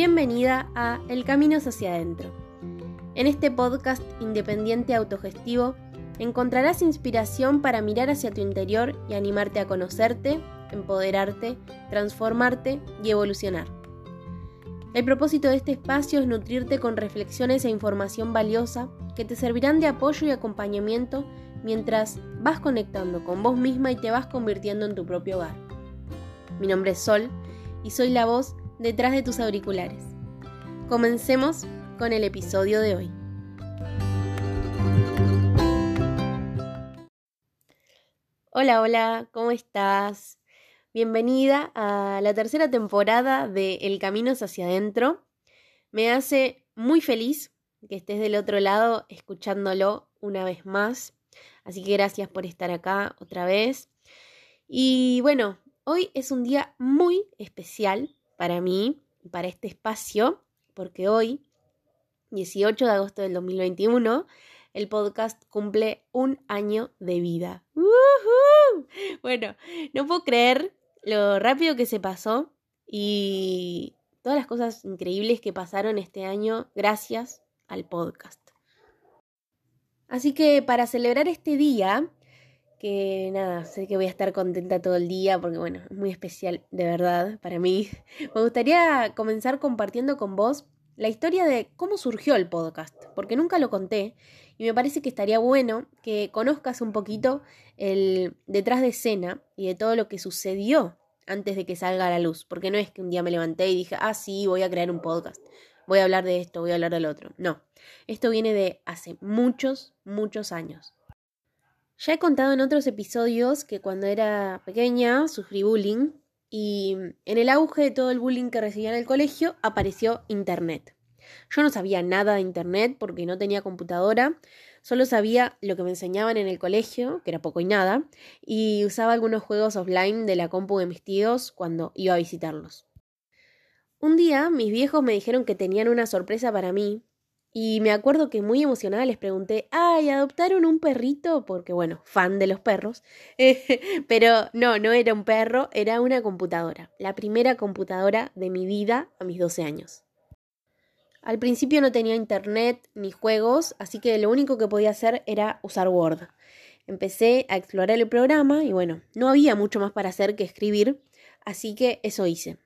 Bienvenida a El Camino hacia adentro. En este podcast independiente autogestivo encontrarás inspiración para mirar hacia tu interior y animarte a conocerte, empoderarte, transformarte y evolucionar. El propósito de este espacio es nutrirte con reflexiones e información valiosa que te servirán de apoyo y acompañamiento mientras vas conectando con vos misma y te vas convirtiendo en tu propio hogar. Mi nombre es Sol y soy la voz detrás de tus auriculares. Comencemos con el episodio de hoy. Hola, hola, ¿cómo estás? Bienvenida a la tercera temporada de El Camino hacia adentro. Me hace muy feliz que estés del otro lado escuchándolo una vez más. Así que gracias por estar acá otra vez. Y bueno, hoy es un día muy especial para mí, para este espacio, porque hoy, 18 de agosto del 2021, el podcast cumple un año de vida. Bueno, no puedo creer lo rápido que se pasó y todas las cosas increíbles que pasaron este año gracias al podcast. Así que para celebrar este día, que nada, sé que voy a estar contenta todo el día porque bueno, es muy especial de verdad para mí. Me gustaría comenzar compartiendo con vos la historia de cómo surgió el podcast, porque nunca lo conté y me parece que estaría bueno que conozcas un poquito el detrás de escena y de todo lo que sucedió antes de que salga a la luz, porque no es que un día me levanté y dije, ah, sí, voy a crear un podcast, voy a hablar de esto, voy a hablar del otro. No, esto viene de hace muchos, muchos años. Ya he contado en otros episodios que cuando era pequeña sufrí bullying y en el auge de todo el bullying que recibía en el colegio apareció Internet. Yo no sabía nada de Internet porque no tenía computadora, solo sabía lo que me enseñaban en el colegio, que era poco y nada, y usaba algunos juegos offline de la compu de mis tíos cuando iba a visitarlos. Un día mis viejos me dijeron que tenían una sorpresa para mí y me acuerdo que muy emocionada les pregunté, ay, ¿adoptaron un perrito? Porque bueno, fan de los perros. Pero no, no era un perro, era una computadora. La primera computadora de mi vida a mis 12 años. Al principio no tenía internet ni juegos, así que lo único que podía hacer era usar Word. Empecé a explorar el programa y bueno, no había mucho más para hacer que escribir, así que eso hice.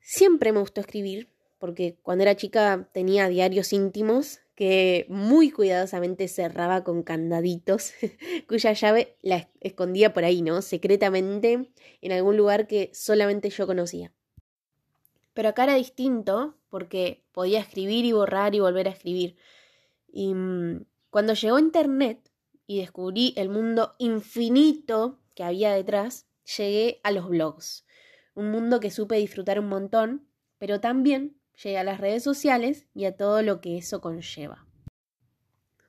Siempre me gustó escribir, porque cuando era chica tenía diarios íntimos que muy cuidadosamente cerraba con candaditos, cuya llave la escondía por ahí, ¿no? Secretamente en algún lugar que solamente yo conocía. Pero acá era distinto porque podía escribir y borrar y volver a escribir. Y mm, cuando llegó Internet y descubrí el mundo infinito que había detrás, llegué a los blogs. Un mundo que supe disfrutar un montón, pero también llegué a las redes sociales y a todo lo que eso conlleva.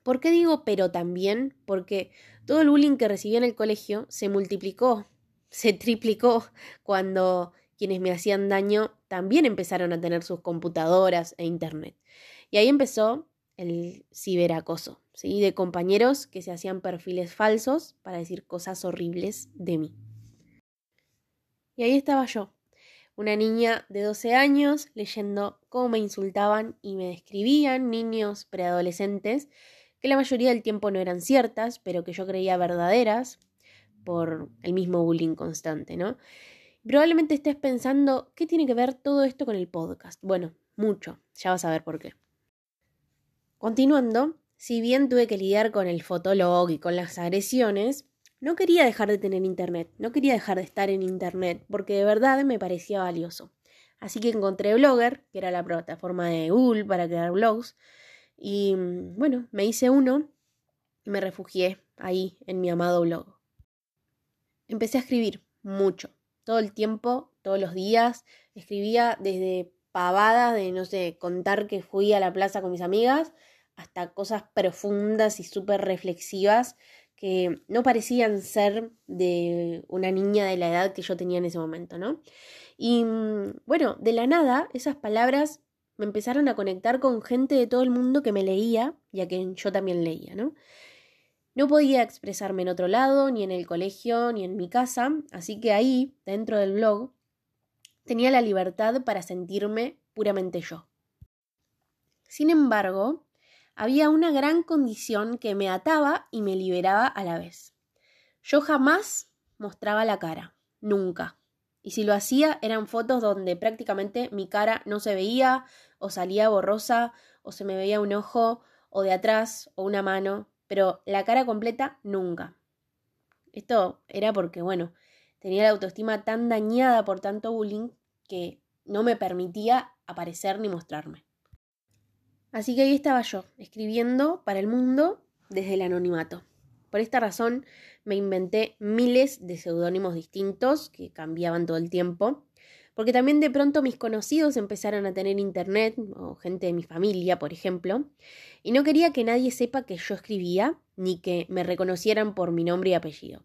¿Por qué digo pero también? Porque todo el bullying que recibí en el colegio se multiplicó, se triplicó cuando quienes me hacían daño también empezaron a tener sus computadoras e internet. Y ahí empezó el ciberacoso, ¿sí? De compañeros que se hacían perfiles falsos para decir cosas horribles de mí. Y ahí estaba yo, una niña de 12 años leyendo cómo me insultaban y me describían niños preadolescentes que la mayoría del tiempo no eran ciertas, pero que yo creía verdaderas por el mismo bullying constante, ¿no? Probablemente estés pensando, ¿qué tiene que ver todo esto con el podcast? Bueno, mucho, ya vas a ver por qué. Continuando, si bien tuve que lidiar con el fotolog y con las agresiones, no quería dejar de tener internet, no quería dejar de estar en internet, porque de verdad me parecía valioso. Así que encontré Blogger, que era la plataforma de Google para crear blogs, y mm, bueno, me hice uno y me refugié ahí en mi amado blog. Empecé a escribir mucho, todo el tiempo, todos los días, escribía desde pavadas de, no sé, contar que fui a la plaza con mis amigas, hasta cosas profundas y súper reflexivas que no parecían ser de una niña de la edad que yo tenía en ese momento, ¿no? Y mm, bueno, de la nada, esas palabras me empezaron a conectar con gente de todo el mundo que me leía y a quien yo también leía, ¿no? No podía expresarme en otro lado, ni en el colegio, ni en mi casa, así que ahí, dentro del blog, tenía la libertad para sentirme puramente yo. Sin embargo, había una gran condición que me ataba y me liberaba a la vez. Yo jamás mostraba la cara, nunca. Y si lo hacía eran fotos donde prácticamente mi cara no se veía o salía borrosa o se me veía un ojo o de atrás o una mano, pero la cara completa nunca. Esto era porque, bueno, tenía la autoestima tan dañada por tanto bullying que no me permitía aparecer ni mostrarme. Así que ahí estaba yo, escribiendo para el mundo desde el anonimato. Por esta razón me inventé miles de seudónimos distintos que cambiaban todo el tiempo, porque también de pronto mis conocidos empezaron a tener internet, o gente de mi familia, por ejemplo, y no quería que nadie sepa que yo escribía, ni que me reconocieran por mi nombre y apellido.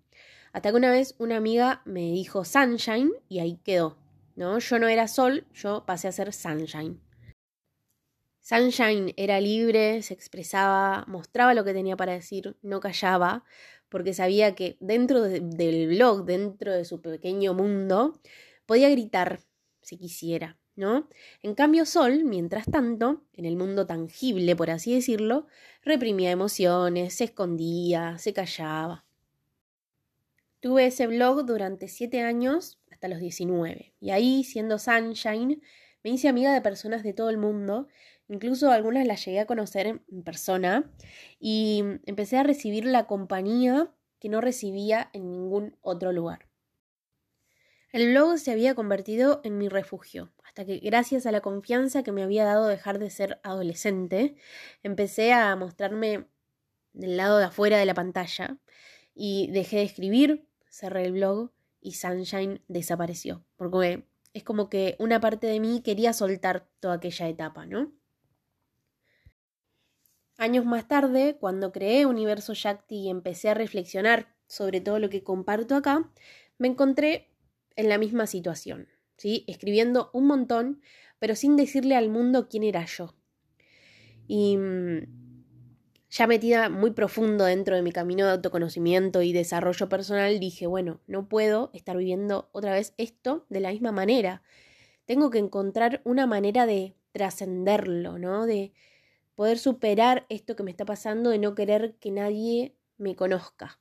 Hasta que una vez una amiga me dijo Sunshine y ahí quedó. ¿no? Yo no era Sol, yo pasé a ser Sunshine. Sunshine era libre, se expresaba, mostraba lo que tenía para decir, no callaba, porque sabía que dentro del blog, dentro de su pequeño mundo, podía gritar si quisiera, ¿no? En cambio, Sol, mientras tanto, en el mundo tangible, por así decirlo, reprimía emociones, se escondía, se callaba. Tuve ese blog durante siete años hasta los 19, y ahí, siendo Sunshine, me hice amiga de personas de todo el mundo Incluso algunas las llegué a conocer en persona y empecé a recibir la compañía que no recibía en ningún otro lugar. El blog se había convertido en mi refugio, hasta que gracias a la confianza que me había dado dejar de ser adolescente, empecé a mostrarme del lado de afuera de la pantalla y dejé de escribir, cerré el blog y Sunshine desapareció, porque es como que una parte de mí quería soltar toda aquella etapa, ¿no? Años más tarde, cuando creé Universo Shakti y empecé a reflexionar sobre todo lo que comparto acá, me encontré en la misma situación, ¿sí? Escribiendo un montón, pero sin decirle al mundo quién era yo. Y mm, ya metida muy profundo dentro de mi camino de autoconocimiento y desarrollo personal, dije, bueno, no puedo estar viviendo otra vez esto de la misma manera. Tengo que encontrar una manera de trascenderlo, ¿no? De, poder superar esto que me está pasando de no querer que nadie me conozca.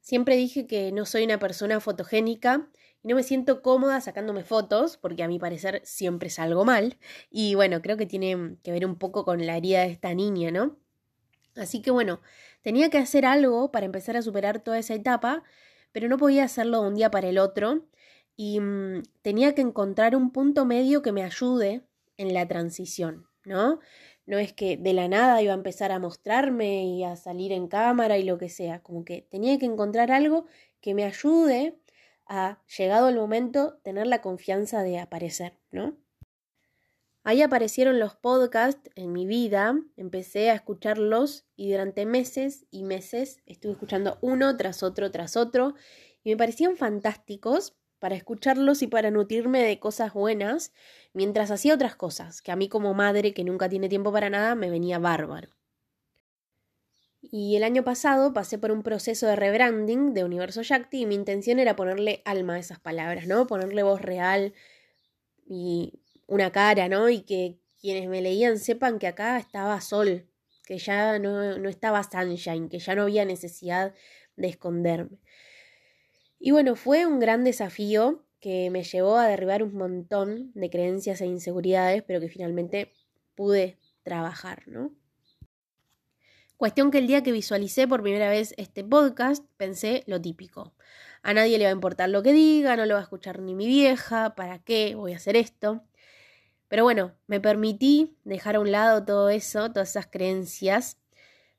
Siempre dije que no soy una persona fotogénica y no me siento cómoda sacándome fotos, porque a mi parecer siempre salgo mal. Y bueno, creo que tiene que ver un poco con la herida de esta niña, ¿no? Así que bueno, tenía que hacer algo para empezar a superar toda esa etapa, pero no podía hacerlo de un día para el otro y mm, tenía que encontrar un punto medio que me ayude en la transición. ¿No? No es que de la nada iba a empezar a mostrarme y a salir en cámara y lo que sea, como que tenía que encontrar algo que me ayude a, llegado el momento, tener la confianza de aparecer, ¿no? Ahí aparecieron los podcasts en mi vida, empecé a escucharlos y durante meses y meses estuve escuchando uno tras otro tras otro y me parecían fantásticos para escucharlos y para nutrirme de cosas buenas, mientras hacía otras cosas, que a mí como madre que nunca tiene tiempo para nada me venía bárbaro. Y el año pasado pasé por un proceso de rebranding de Universo Shakti y mi intención era ponerle alma a esas palabras, ¿no? Ponerle voz real y una cara, ¿no? Y que quienes me leían sepan que acá estaba Sol, que ya no, no estaba Sunshine, que ya no había necesidad de esconderme. Y bueno, fue un gran desafío que me llevó a derribar un montón de creencias e inseguridades, pero que finalmente pude trabajar, ¿no? Cuestión que el día que visualicé por primera vez este podcast, pensé lo típico. A nadie le va a importar lo que diga, no lo va a escuchar ni mi vieja, ¿para qué voy a hacer esto? Pero bueno, me permití dejar a un lado todo eso, todas esas creencias,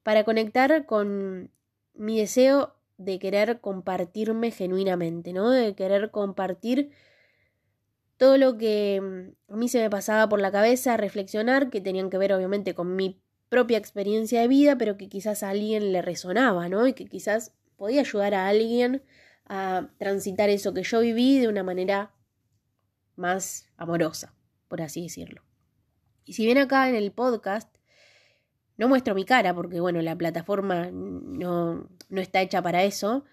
para conectar con mi deseo de querer compartirme genuinamente, ¿no? De querer compartir todo lo que mm, a mí se me pasaba por la cabeza, reflexionar, que tenían que ver obviamente con mi propia experiencia de vida, pero que quizás a alguien le resonaba, ¿no? Y que quizás podía ayudar a alguien a transitar eso que yo viví de una manera más amorosa, por así decirlo. Y si bien acá en el podcast no muestro mi cara porque, bueno, la plataforma no, no está hecha para eso.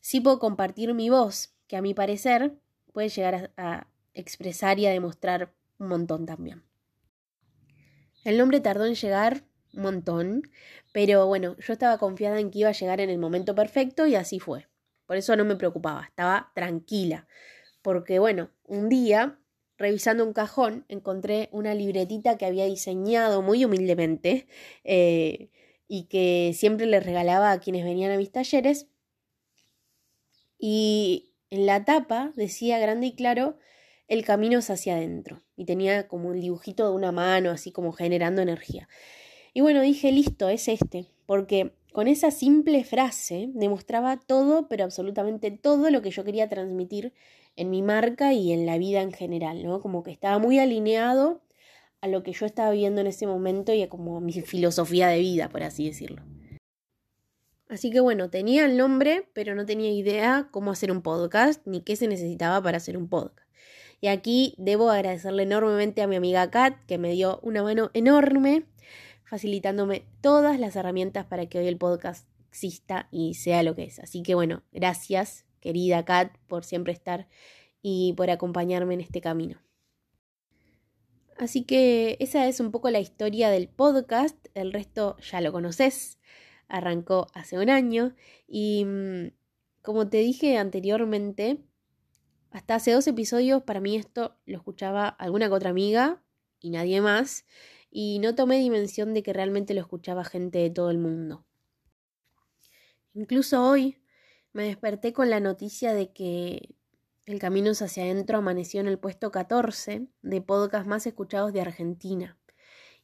Sí puedo compartir mi voz, que a mi parecer puede llegar a, expresar y a demostrar un montón también. El nombre tardó en llegar un montón, pero bueno, yo estaba confiada en que iba a llegar en el momento perfecto y así fue. Por eso no me preocupaba, estaba tranquila. Porque bueno, un día, revisando un cajón, encontré una libretita que había diseñado muy humildemente eh, y que siempre le regalaba a quienes venían a mis talleres. Y en la tapa decía grande y claro, el camino es hacia adentro. Y tenía como un dibujito de una mano, así como generando energía. Y bueno, dije, listo, es este. Porque con esa simple frase demostraba todo, pero absolutamente todo lo que yo quería transmitir en mi marca y en la vida en general, ¿no? Como que estaba muy alineado a lo que yo estaba viendo en ese momento y a como mi filosofía de vida, por así decirlo. Así que bueno, tenía el nombre, pero no tenía idea cómo hacer un podcast ni qué se necesitaba para hacer un podcast. Y aquí debo agradecerle enormemente a mi amiga Kat, que me dio una mano enorme, facilitándome todas las herramientas para que hoy el podcast exista y sea lo que es. Así que bueno, gracias, querida Kat, por siempre estar y por acompañarme en este camino. Así que esa es un poco la historia del podcast, el resto ya lo conoces, arrancó hace un año y mm, como te dije anteriormente, hasta hace dos episodios para mí esto lo escuchaba alguna que otra amiga y nadie más y no tomé dimensión de que realmente lo escuchaba gente de todo el mundo. Incluso hoy me desperté con la noticia de que el Camino hacia adentro amaneció en el puesto 14 de podcast más escuchados de Argentina.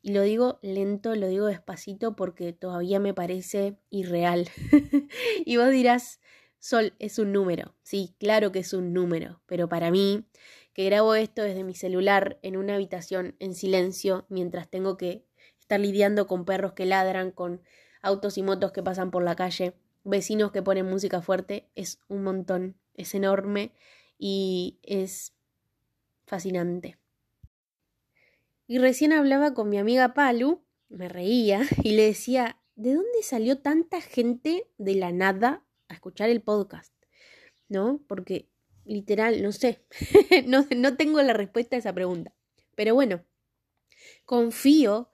Y lo digo lento, lo digo despacito porque todavía me parece irreal. y vos dirás, Sol, es un número. Sí, claro que es un número, pero para mí, que grabo esto desde mi celular en una habitación en silencio mientras tengo que estar lidiando con perros que ladran, con autos y motos que pasan por la calle, vecinos que ponen música fuerte, es un montón, es enorme y es fascinante. Y recién hablaba con mi amiga Palu, me reía y le decía, ¿de dónde salió tanta gente de la nada a escuchar el podcast? ¿No? Porque literal, no sé, no, no tengo la respuesta a esa pregunta. Pero bueno, confío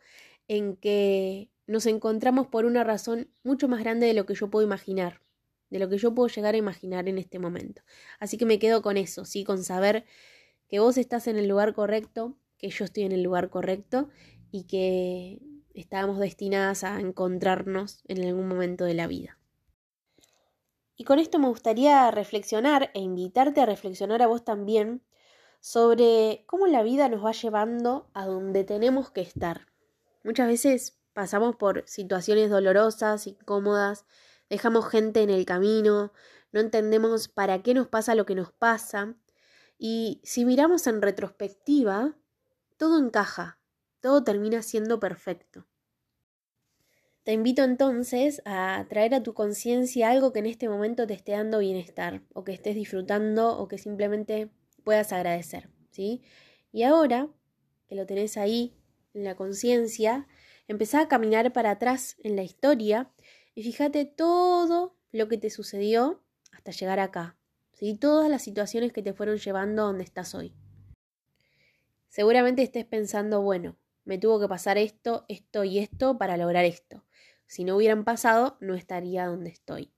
en que nos encontramos por una razón mucho más grande de lo que yo puedo imaginar de lo que yo puedo llegar a imaginar en este momento. Así que me quedo con eso, sí, con saber que vos estás en el lugar correcto, que yo estoy en el lugar correcto y que estábamos destinadas a encontrarnos en algún momento de la vida. Y con esto me gustaría reflexionar e invitarte a reflexionar a vos también sobre cómo la vida nos va llevando a donde tenemos que estar. Muchas veces pasamos por situaciones dolorosas, incómodas, dejamos gente en el camino, no entendemos para qué nos pasa lo que nos pasa. Y si miramos en retrospectiva, todo encaja, todo termina siendo perfecto. Te invito entonces a traer a tu conciencia algo que en este momento te esté dando bienestar, o que estés disfrutando, o que simplemente puedas agradecer, ¿sí? Y ahora que lo tenés ahí, en la conciencia, empezá a caminar para atrás en la historia y fíjate todo lo que te sucedió hasta llegar acá, ¿sí? todas las situaciones que te fueron llevando a donde estás hoy. Seguramente estés pensando, bueno, me tuvo que pasar esto, esto y esto para lograr esto. Si no hubieran pasado, no estaría donde estoy.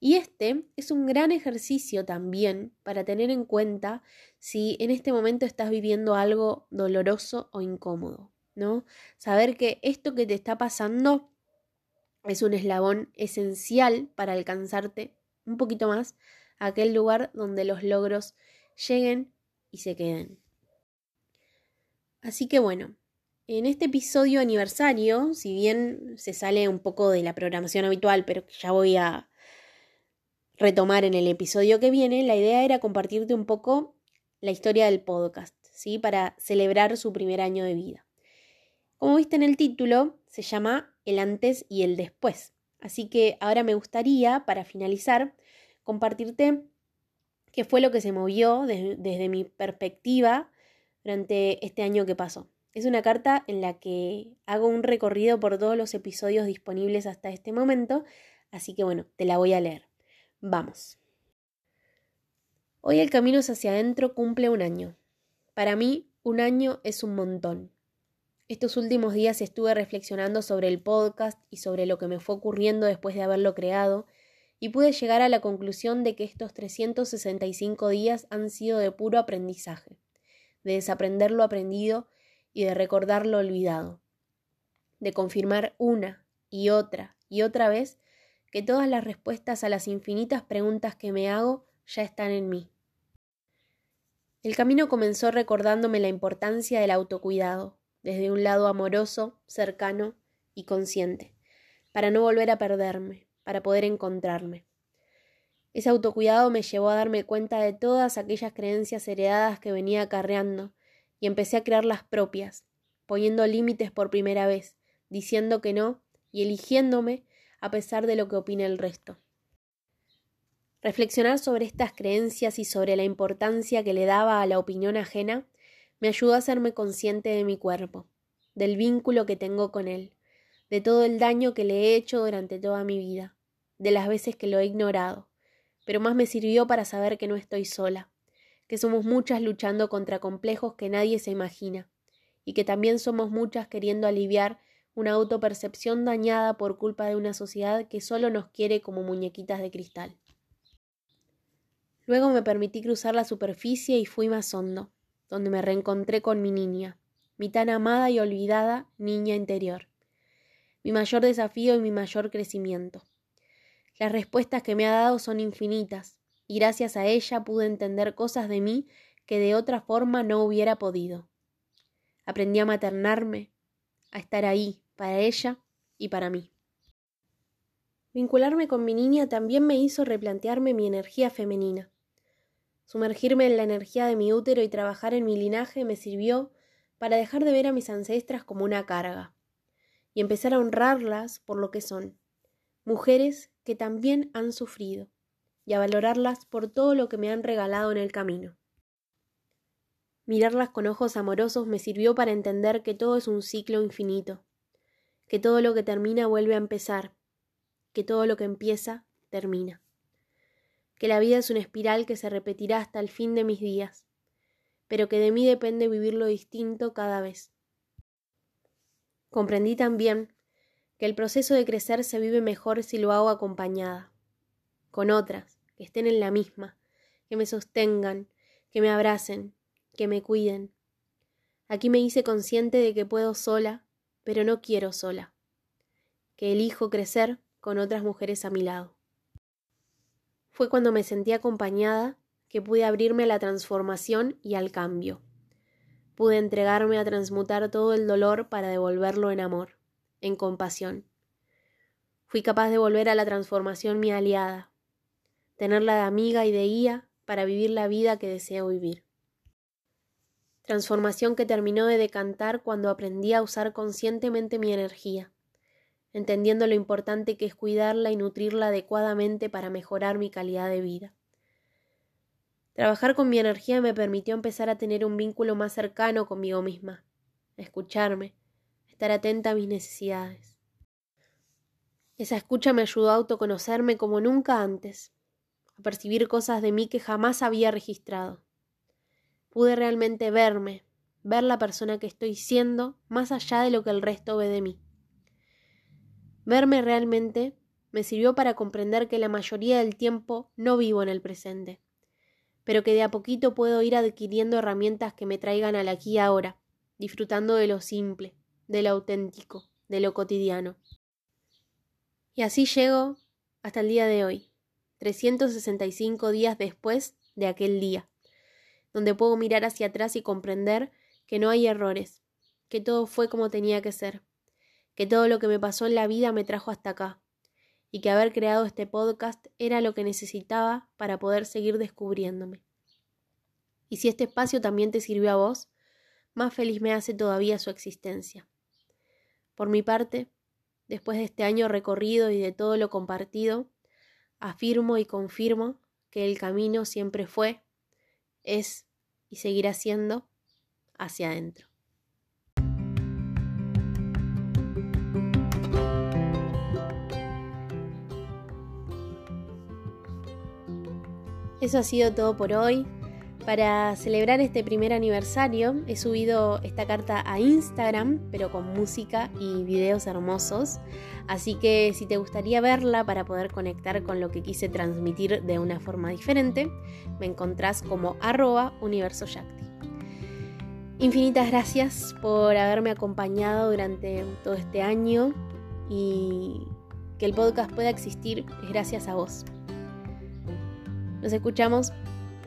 Y este es un gran ejercicio también para tener en cuenta si en este momento estás viviendo algo doloroso o incómodo, Saber que esto que te está pasando es un eslabón esencial para alcanzarte un poquito más a aquel lugar donde los logros lleguen y se queden. Así que bueno, en este episodio aniversario, si bien se sale un poco de la programación habitual, pero ya voy a retomar en el episodio que viene, la idea era compartirte un poco la historia del podcast, ¿sí? Para celebrar su primer año de vida. Como viste en el título, se llama el antes y el después. Así que ahora me gustaría, para finalizar, compartirte qué fue lo que se movió desde mi perspectiva durante este año que pasó. Es una carta en la que hago un recorrido por todos los episodios disponibles hasta este momento, así que bueno, te la voy a leer. Vamos. Hoy el camino hacia adentro cumple un año. Para mí, Un año es un montón. Estos últimos días estuve reflexionando sobre el podcast y sobre lo que me fue ocurriendo después de haberlo creado, y pude llegar a la conclusión de que estos 365 días han sido de puro aprendizaje, de desaprender lo aprendido y de recordar lo olvidado, de confirmar una y otra y otra vez que todas las respuestas a las infinitas preguntas que me hago ya están en mí. El camino comenzó recordándome la importancia del autocuidado, desde un lado amoroso, cercano y consciente, para no volver a perderme, para poder encontrarme. Ese autocuidado me llevó a darme cuenta de todas aquellas creencias heredadas que venía acarreando y empecé a crear las propias, poniendo límites por primera vez, diciendo que no y eligiéndome a pesar de lo que opine el resto. Reflexionar sobre estas creencias y sobre la importancia que le daba a la opinión ajena me ayudó a hacerme consciente de mi cuerpo, del vínculo que tengo con él, de todo el daño que le he hecho durante toda mi vida, de las veces que lo he ignorado, pero más me sirvió para saber que no estoy sola, que somos muchas luchando contra complejos que nadie se imagina, y que también somos muchas queriendo aliviar una autopercepción dañada por culpa de una sociedad que solo nos quiere como muñequitas de cristal. Luego me permití cruzar la superficie y fui más hondo, donde me reencontré con mi niña, mi tan amada y olvidada niña interior, mi mayor desafío y mi mayor crecimiento. Las respuestas que me ha dado son infinitas, y gracias a ella pude entender cosas de mí que de otra forma no hubiera podido. Aprendí a maternarme, a estar ahí para ella y para mí. Vincularme con mi niña también me hizo replantearme mi energía femenina. Sumergirme en la energía de mi útero y trabajar en mi linaje me sirvió para dejar de ver a mis ancestras como una carga y empezar a honrarlas por lo que son, mujeres que también han sufrido, y a valorarlas por todo lo que me han regalado en el camino. Mirarlas con ojos amorosos me sirvió para entender que todo es un ciclo infinito, que todo lo que termina vuelve a empezar, que todo lo que empieza termina que la vida es una espiral que se repetirá hasta el fin de mis días, pero que de mí depende vivirlo distinto cada vez. Comprendí también que el proceso de crecer se vive mejor si lo hago acompañada, con otras, que estén en la misma, que me sostengan, que me abracen, que me cuiden. Aquí me hice consciente de que puedo sola, pero no quiero sola, que elijo crecer con otras mujeres a mi lado. Fue cuando me sentí acompañada que pude abrirme a la transformación y al cambio. Pude entregarme a transmutar todo el dolor para devolverlo en amor, en compasión. Fui capaz de volver a la transformación mi aliada, tenerla de amiga y de guía para vivir la vida que deseo vivir. Transformación que terminó de decantar cuando aprendí a usar conscientemente mi energía, entendiendo lo importante que es cuidarla y nutrirla adecuadamente para mejorar mi calidad de vida. Trabajar con mi energía me permitió empezar a tener un vínculo más cercano conmigo misma, escucharme, estar atenta a mis necesidades. Esa escucha me ayudó a autoconocerme como nunca antes, a percibir cosas de mí que jamás había registrado. Pude realmente verme, ver la persona que estoy siendo más allá de lo que el resto ve de mí. Verme realmente me sirvió para comprender que la mayoría del tiempo no vivo en el presente, pero que de a poquito puedo ir adquiriendo herramientas que me traigan al aquí y ahora, disfrutando de lo simple, de lo auténtico, de lo cotidiano. Y así llego hasta el día de hoy, 365 días después de aquel día, donde puedo mirar hacia atrás y comprender que no hay errores, que todo fue como tenía que ser, que todo lo que me pasó en la vida me trajo hasta acá, y que haber creado este podcast era lo que necesitaba para poder seguir descubriéndome. Y si este espacio también te sirvió a vos, más feliz me hace todavía su existencia. Por mi parte, después de este año recorrido y de todo lo compartido, afirmo y confirmo que el camino siempre fue, es y seguirá siendo hacia adentro. Eso ha sido todo por hoy. Para celebrar este primer aniversario he subido esta carta a Instagram, pero con música y videos hermosos. Así que si te gustaría verla para poder conectar con lo que quise transmitir de una forma diferente, me encontrás como arroba universo Infinitas gracias por haberme acompañado durante todo este año y que el podcast pueda existir es gracias a vos. Nos escuchamos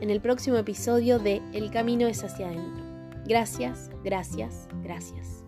en el próximo episodio de El camino es hacia adentro. Gracias, gracias, gracias.